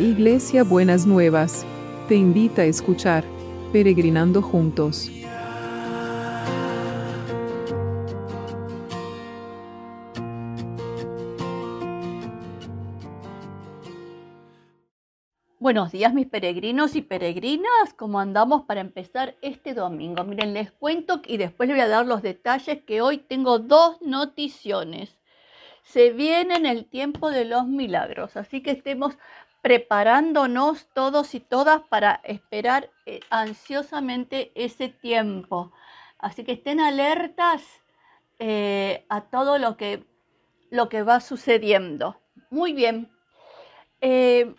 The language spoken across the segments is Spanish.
Iglesia Buenas Nuevas, te invita a escuchar Peregrinando Juntos. Buenos días mis peregrinos y peregrinas, ¿cómo andamos para empezar este domingo? Miren, les cuento y después les voy a dar los detalles que hoy tengo dos noticiones. Se viene en el tiempo de los milagros, así que estemos preparándonos todos y todas para esperar eh, ansiosamente ese tiempo. Así que estén alertas eh, a todo lo que, lo que va sucediendo. Muy bien. Eh,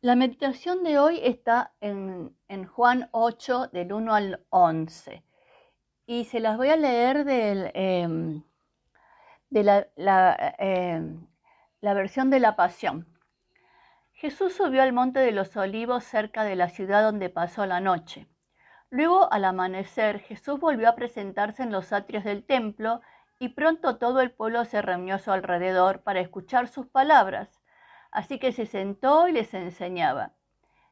la meditación de hoy está en, Juan 8, del 1 al 11. Y se las voy a leer em, de la, la versión de la Pasión. Jesús subió al monte de los olivos cerca de la ciudad donde pasó la noche. Luego, al amanecer, Jesús volvió a presentarse en los atrios del templo y pronto todo el pueblo se reunió a su alrededor para escuchar sus palabras. Así que se sentó y les enseñaba.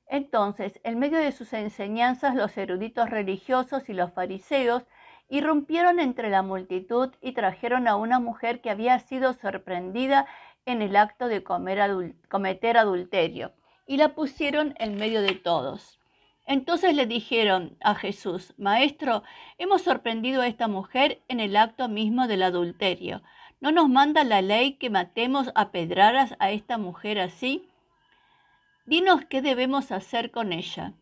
Entonces, en medio de sus enseñanzas, los eruditos religiosos y los fariseos irrumpieron entre la multitud y trajeron a una mujer que había sido sorprendida en el acto de cometer adulterio y la pusieron en medio de todos. Entonces le dijeron a Jesús, Maestro, hemos sorprendido a esta mujer en el acto mismo del adulterio. ¿No nos manda la ley que matemos a pedradas a esta mujer así? Dinos qué debemos hacer con ella.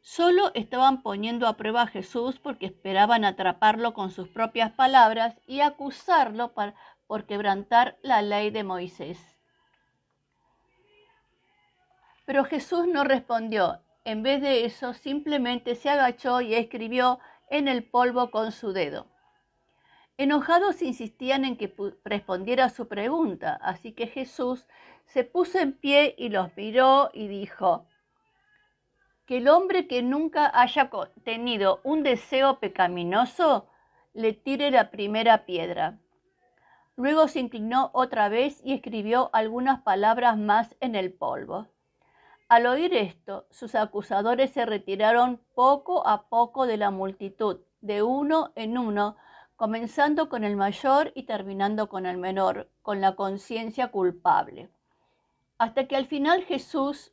Solo estaban poniendo a prueba a Jesús porque esperaban atraparlo con sus propias palabras y acusarlo para, por quebrantar la ley de Moisés. Pero Jesús no respondió. En vez de eso, simplemente se agachó y escribió en el polvo con su dedo. Enojados insistían en que respondiera su pregunta, así que Jesús se puso en pie y los miró y dijo, que el hombre que nunca haya tenido un deseo pecaminoso le tire la primera piedra. Luego se inclinó otra vez y escribió algunas palabras más en el polvo. Al oír esto, sus acusadores se retiraron poco a poco de la multitud, de uno en uno, comenzando con el mayor y terminando con el menor, con la conciencia culpable. Hasta que al final Jesús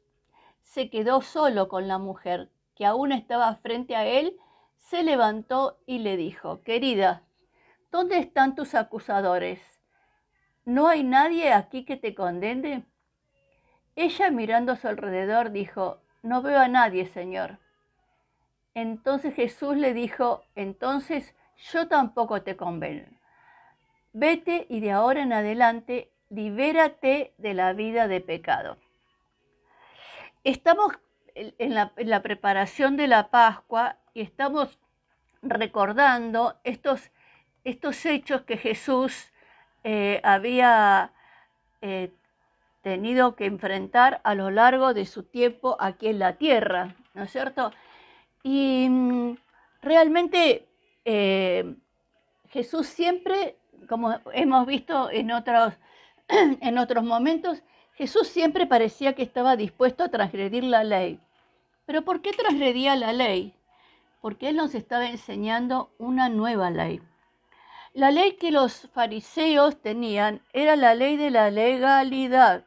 se quedó solo con la mujer, que aún estaba frente a él, se levantó y le dijo, Querida, ¿dónde están tus acusadores? ¿No hay nadie aquí que te condene? Ella mirando a su alrededor dijo, No veo a nadie, Señor. Entonces Jesús le dijo, Entonces yo tampoco te convengo. Vete y de ahora en adelante libérate de la vida de pecado. Estamos en la, en la preparación de la Pascua y estamos recordando estos, estos hechos que Jesús eh, había eh, tenido que enfrentar a lo largo de su tiempo aquí en la tierra, ¿no es cierto? Y mm, realmente eh, Jesús siempre, como hemos visto en otros, en otros momentos, Jesús siempre parecía que estaba dispuesto a transgredir la ley. Pero ¿por qué transgredía la ley? Porque Él nos estaba enseñando una nueva ley. La ley que los fariseos tenían era la ley de la legalidad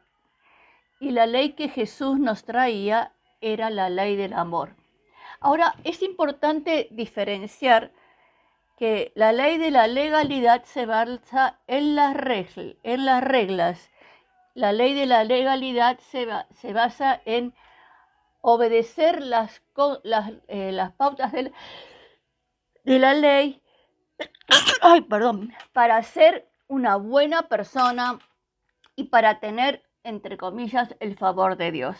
y la ley que Jesús nos traía era la ley del amor. Ahora, es importante diferenciar que la ley de la legalidad se basa en las, en las reglas. La ley de la legalidad se, basa en obedecer las, eh, las pautas de la ley ay, perdón, para ser una buena persona y para tener, entre comillas, el favor de Dios.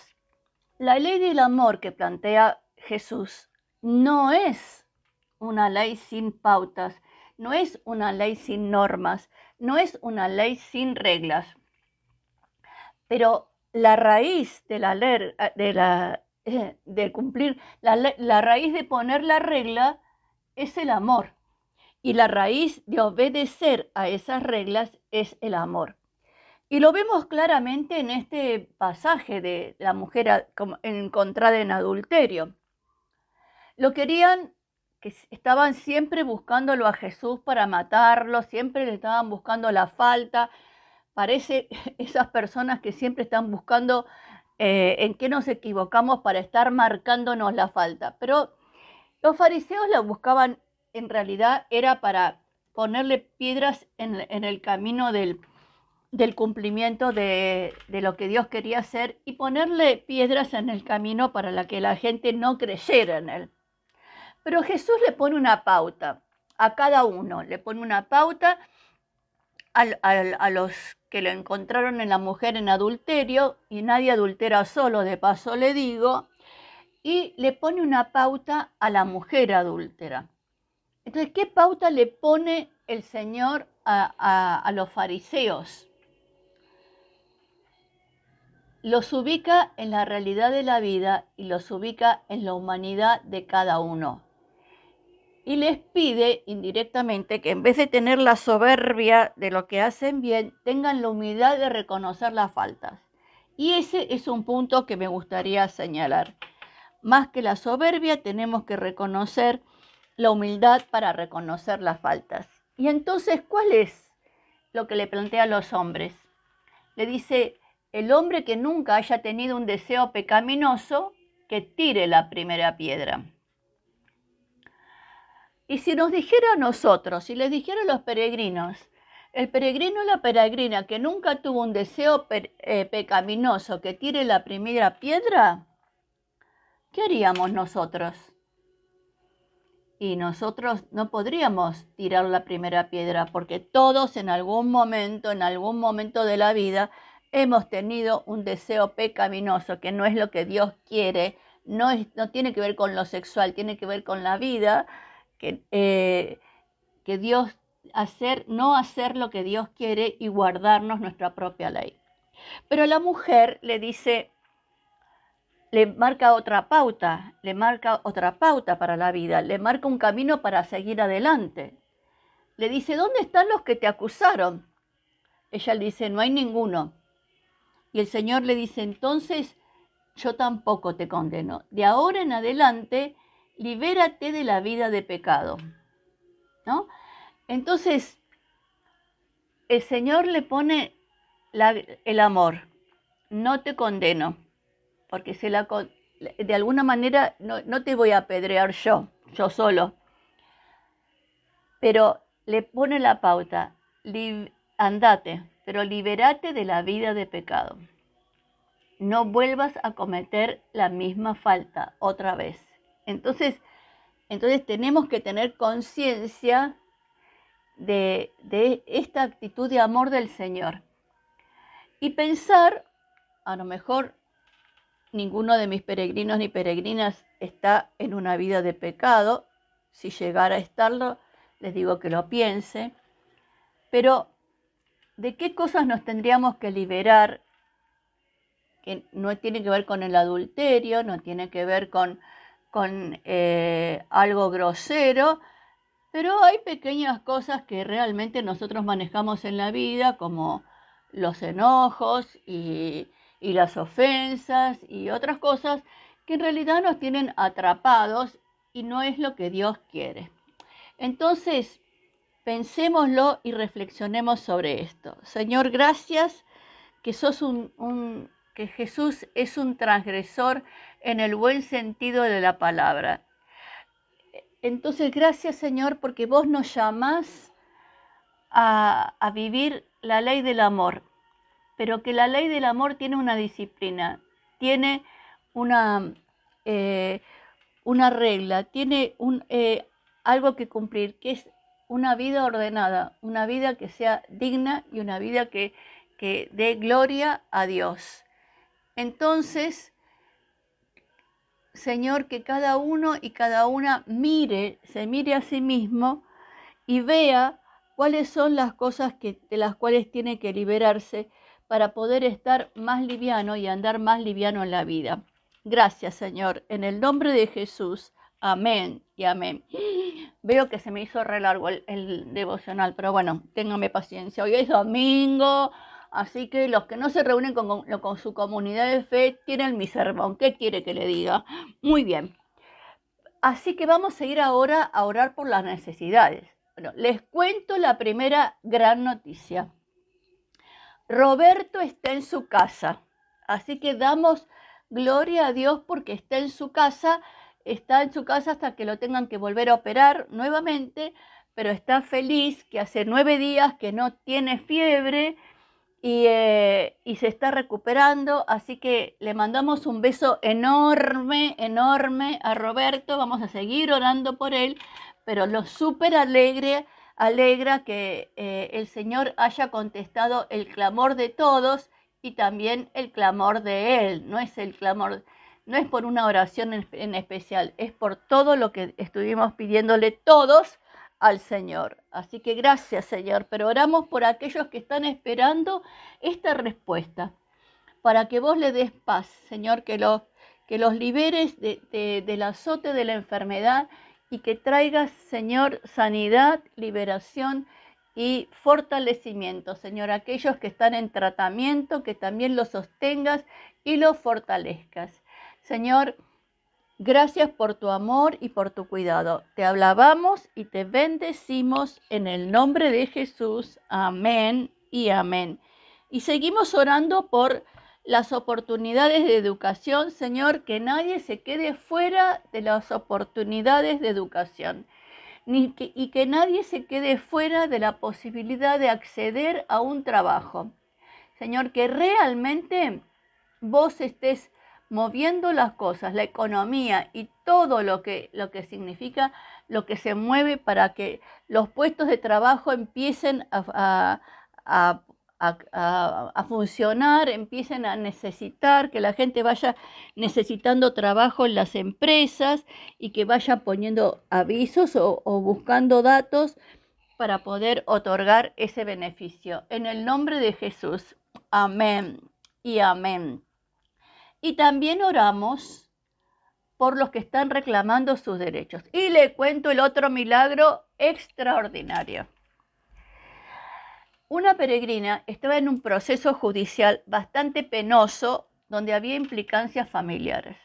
La ley del amor que plantea Jesús no es una ley sin pautas, no es una ley sin normas, no es una ley sin reglas. Pero la raíz de la ley, eh, de cumplir, la raíz de poner la regla es el amor. Y la raíz de obedecer a esas reglas es el amor. Y lo vemos claramente en este pasaje de la mujer encontrada en adulterio. Lo querían, que estaban siempre buscándolo a Jesús para matarlo, siempre le estaban buscando la falta. Parece esas personas que siempre están buscando eh, en qué nos equivocamos para estar marcándonos la falta. Pero los fariseos la buscaban, en realidad era para ponerle piedras en, el camino del, cumplimiento de, lo que Dios quería hacer y ponerle piedras en el camino para que la gente no creyera en él. Pero Jesús le pone una pauta a cada uno, le pone una pauta a los que lo encontraron en la mujer en adulterio, y nadie adultera solo, de paso le digo, y le pone una pauta a la mujer adúltera. Entonces, ¿qué pauta le pone el Señor a, los fariseos? Los ubica en la realidad de la vida y los ubica en la humanidad de cada uno y les pide indirectamente que en vez de tener la soberbia de lo que hacen bien, tengan la humildad de reconocer las faltas. Y ese es un punto que me gustaría señalar. Más que la soberbia, tenemos que reconocer la humildad para reconocer las faltas. Y entonces, ¿cuál es lo que le plantea a los hombres? Le dice, el hombre que nunca haya tenido un deseo pecaminoso, que tire la primera piedra. Y si nos dijera a nosotros, si les dijera a los peregrinos, el peregrino o la peregrina que nunca tuvo un deseo eh, pecaminoso que tire la primera piedra, ¿qué haríamos nosotros? Y nosotros no podríamos tirar la primera piedra porque todos en algún momento, en algún momento de la vida, hemos tenido un deseo pecaminoso que no es lo que Dios quiere, no, no tiene que ver con lo sexual, tiene que ver con la vida eh, que, Dios hacer, no hacer lo que Dios quiere y guardarnos nuestra propia ley. Pero la mujer le dice, le marca otra pauta, le marca otra pauta para la vida, le marca un camino para seguir adelante. Le dice, ¿dónde están los que te acusaron? Ella le dice, no hay ninguno. Y el Señor le dice, entonces yo tampoco te condeno. De ahora en adelante libérate de la vida de pecado. ¿No? Entonces, el Señor le pone el amor. No te condeno, porque de alguna manera no, te voy a apedrear yo, yo solo. Pero le pone la pauta, andate, pero libérate de la vida de pecado. No vuelvas a cometer la misma falta otra vez. Entonces, entonces tenemos que tener conciencia de, esta actitud de amor del Señor. Y pensar, a lo mejor ninguno de mis peregrinos ni peregrinas está en una vida de pecado. Si llegara a estarlo, les digo que lo piense. Pero, ¿de qué cosas nos tendríamos que liberar? Que no tiene que ver con el adulterio, no tiene que ver con con eh, algo grosero, pero hay pequeñas cosas que realmente nosotros manejamos en la vida, como los enojos y, y las ofensas y otras cosas que en realidad nos tienen atrapados y no es lo que Dios quiere. Entonces, pensémoslo y reflexionemos sobre esto. Señor, gracias que sos un, un que Jesús es un transgresor en el buen sentido de la palabra. Entonces, gracias Señor, porque vos nos llamás a, vivir la ley del amor, pero que la ley del amor tiene una disciplina, tiene una, eh, una regla, tiene un, eh, algo que cumplir, que es una vida ordenada, una vida que sea digna y una vida que, que dé gloria a Dios. Entonces, Señor, que cada uno y cada una mire, se mire a sí mismo y vea cuáles son las cosas que, de las cuales tiene que liberarse para poder estar más liviano y andar más liviano en la vida. Gracias, Señor, en el nombre de Jesús. Amén y amén. Veo que se me hizo re largo el, devocional, pero bueno, téngame paciencia. Hoy es domingo, Así que los que no se reúnen con, con su comunidad de fe tienen mi sermón. ¿Qué quiere que le diga? Muy bien. Así que vamos a ir ahora a orar por las necesidades. Bueno, les cuento la primera gran noticia. Roberto está en su casa. Así que damos gloria a Dios porque está en su casa. Está en su casa hasta que lo tengan que volver a operar nuevamente, pero está feliz que hace nueve días que no tiene fiebre y, eh, y, se está recuperando. Así que le mandamos un beso enorme, enorme a Roberto. Vamos a seguir orando por él, pero lo súper alegre alegra que eh, el Señor haya contestado el clamor de todos y también el clamor de Él. No es el clamor, no es por una oración en, especial, es por todo lo que estuvimos pidiéndole todos al Señor. Así que gracias Señor, pero oramos por aquellos que están esperando esta respuesta, para que vos le des paz, Señor, que los, que los liberes del azote de la enfermedad y que traigas, Señor, sanidad, liberación y fortalecimiento, Señor, aquellos que están en tratamiento, que también los sostengas y los fortalezcas. Señor, gracias por tu amor y por tu cuidado. Te alabamos y te bendecimos en el nombre de Jesús. Amén y amén. Y seguimos orando por las oportunidades de educación, Señor, que nadie se quede fuera de las oportunidades de educación ni y que nadie se quede fuera de la posibilidad de acceder a un trabajo. Señor, que realmente vos estés moviendo las cosas, la economía y todo lo que, lo que significa, lo que se mueve para que los puestos de trabajo empiecen a a, funcionar, empiecen a necesitar, que la gente vaya necesitando trabajo en las empresas y que vaya poniendo avisos o buscando datos para poder otorgar ese beneficio. En el nombre de Jesús. Amén y amén. Y también oramos por los que están reclamando sus derechos. Y le cuento el otro milagro extraordinario. Una peregrina estaba en un proceso judicial bastante penoso donde había implicancias familiares.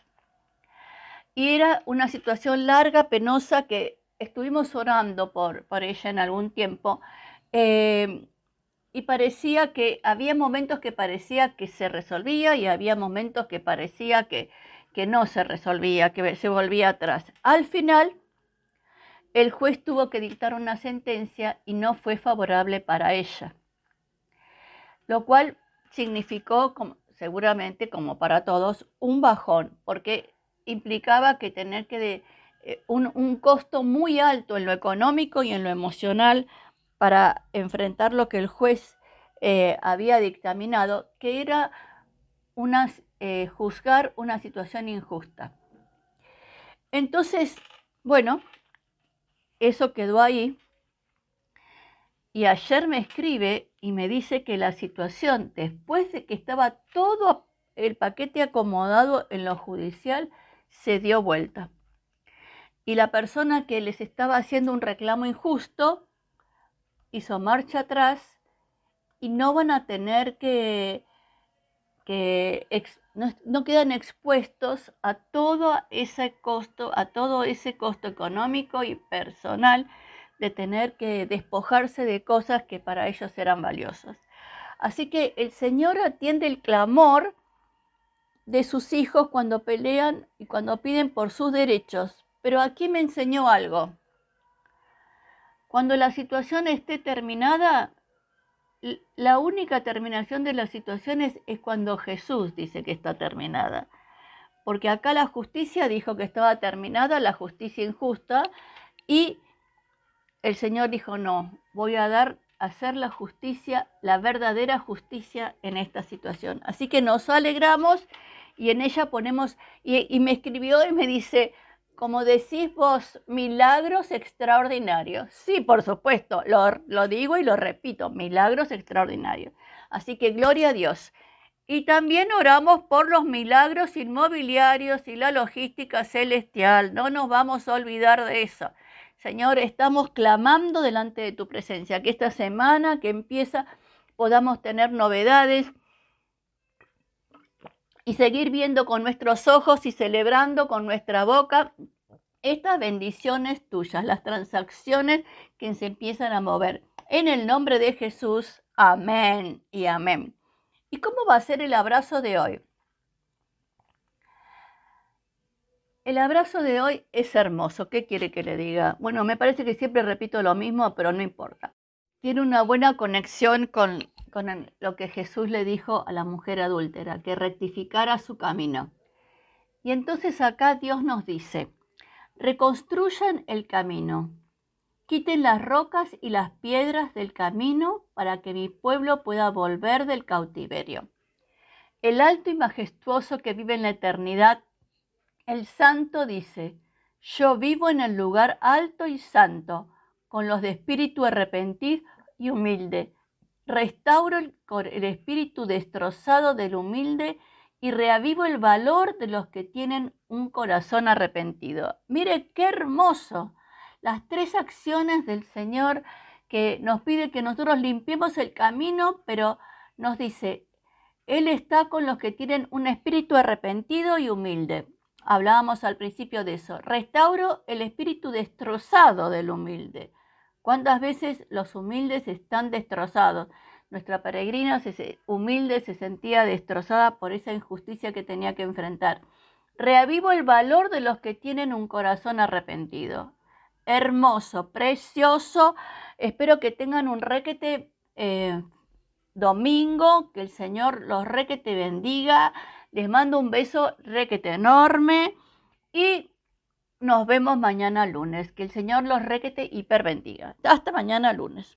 Y era una situación larga, penosa, que estuvimos orando por, por ella en algún tiempo. Eh, y parecía que había momentos que parecía que se resolvía y había momentos que parecía que, que no se resolvía, que se volvía atrás. Al final, el juez tuvo que dictar una sentencia y no fue favorable para ella, lo cual significó, seguramente como para todos, un bajón, porque implicaba que tener que eh, un, costo muy alto en lo económico y en lo emocional para enfrentar lo que el juez eh, había dictaminado, que era eh, juzgar una situación injusta. Entonces, bueno, eso quedó ahí. Y ayer me escribe y me dice que la situación, después de que estaba todo el paquete acomodado en lo judicial, se dio vuelta. Y la persona que les estaba haciendo un reclamo injusto hizo marcha atrás y no van a tener que, que no, quedan expuestos a todo ese costo, a todo ese costo económico y personal de tener que despojarse de cosas que para ellos eran valiosas. Así que el Señor atiende el clamor de sus hijos cuando pelean y cuando piden por sus derechos. Pero aquí me enseñó algo. Cuando la situación esté terminada, la única terminación de las situaciones es cuando Jesús dice que está terminada. Porque acá la justicia dijo que estaba terminada, la justicia injusta, y el Señor dijo, no, voy a dar, hacer la justicia, la verdadera justicia en esta situación. Así que nos alegramos y en ella ponemos, y me escribió y me dice, como decís vos, milagros extraordinarios. Sí, por supuesto, lo, digo y lo repito, milagros extraordinarios. Así que gloria a Dios. Y también oramos por los milagros inmobiliarios y la logística celestial. No nos vamos a olvidar de eso. Señor, estamos clamando delante de tu presencia, que esta semana que empieza podamos tener novedades y seguir viendo con nuestros ojos y celebrando con nuestra boca estas bendiciones tuyas, las transacciones que se empiezan a mover. En el nombre de Jesús, amén y amén. ¿Y cómo va a ser el abrazo de hoy? El abrazo de hoy es hermoso. ¿Qué quiere que le diga? Bueno, me parece que siempre repito lo mismo, pero no importa. Tiene una buena conexión con, con lo que Jesús le dijo a la mujer adúltera, que rectificara su camino. Y entonces acá Dios nos dice, reconstruyan el camino, quiten las rocas y las piedras del camino para que mi pueblo pueda volver del cautiverio. El alto y majestuoso que vive en la eternidad, el santo dice, yo vivo en el lugar alto y santo, con los de espíritu arrepentido y humilde restauro el, el espíritu destrozado del humilde y reavivo el valor de los que tienen un corazón arrepentido. Mire qué hermoso las tres acciones del Señor que nos pide que nosotros limpiemos el camino, pero nos dice, Él está con los que tienen un espíritu arrepentido y humilde. Hablábamos al principio de eso. Restauro el espíritu destrozado del humilde. ¿Cuántas veces los humildes están destrozados? Nuestra peregrina humilde se sentía destrozada por esa injusticia que tenía que enfrentar. Reavivo el valor de los que tienen un corazón arrepentido. Hermoso, precioso. Espero que tengan un requete eh, domingo, que el Señor los requete bendiga. Les mando un beso requete enorme y nos vemos mañana lunes. Que el Señor los requete hiper bendiga. Hasta mañana lunes.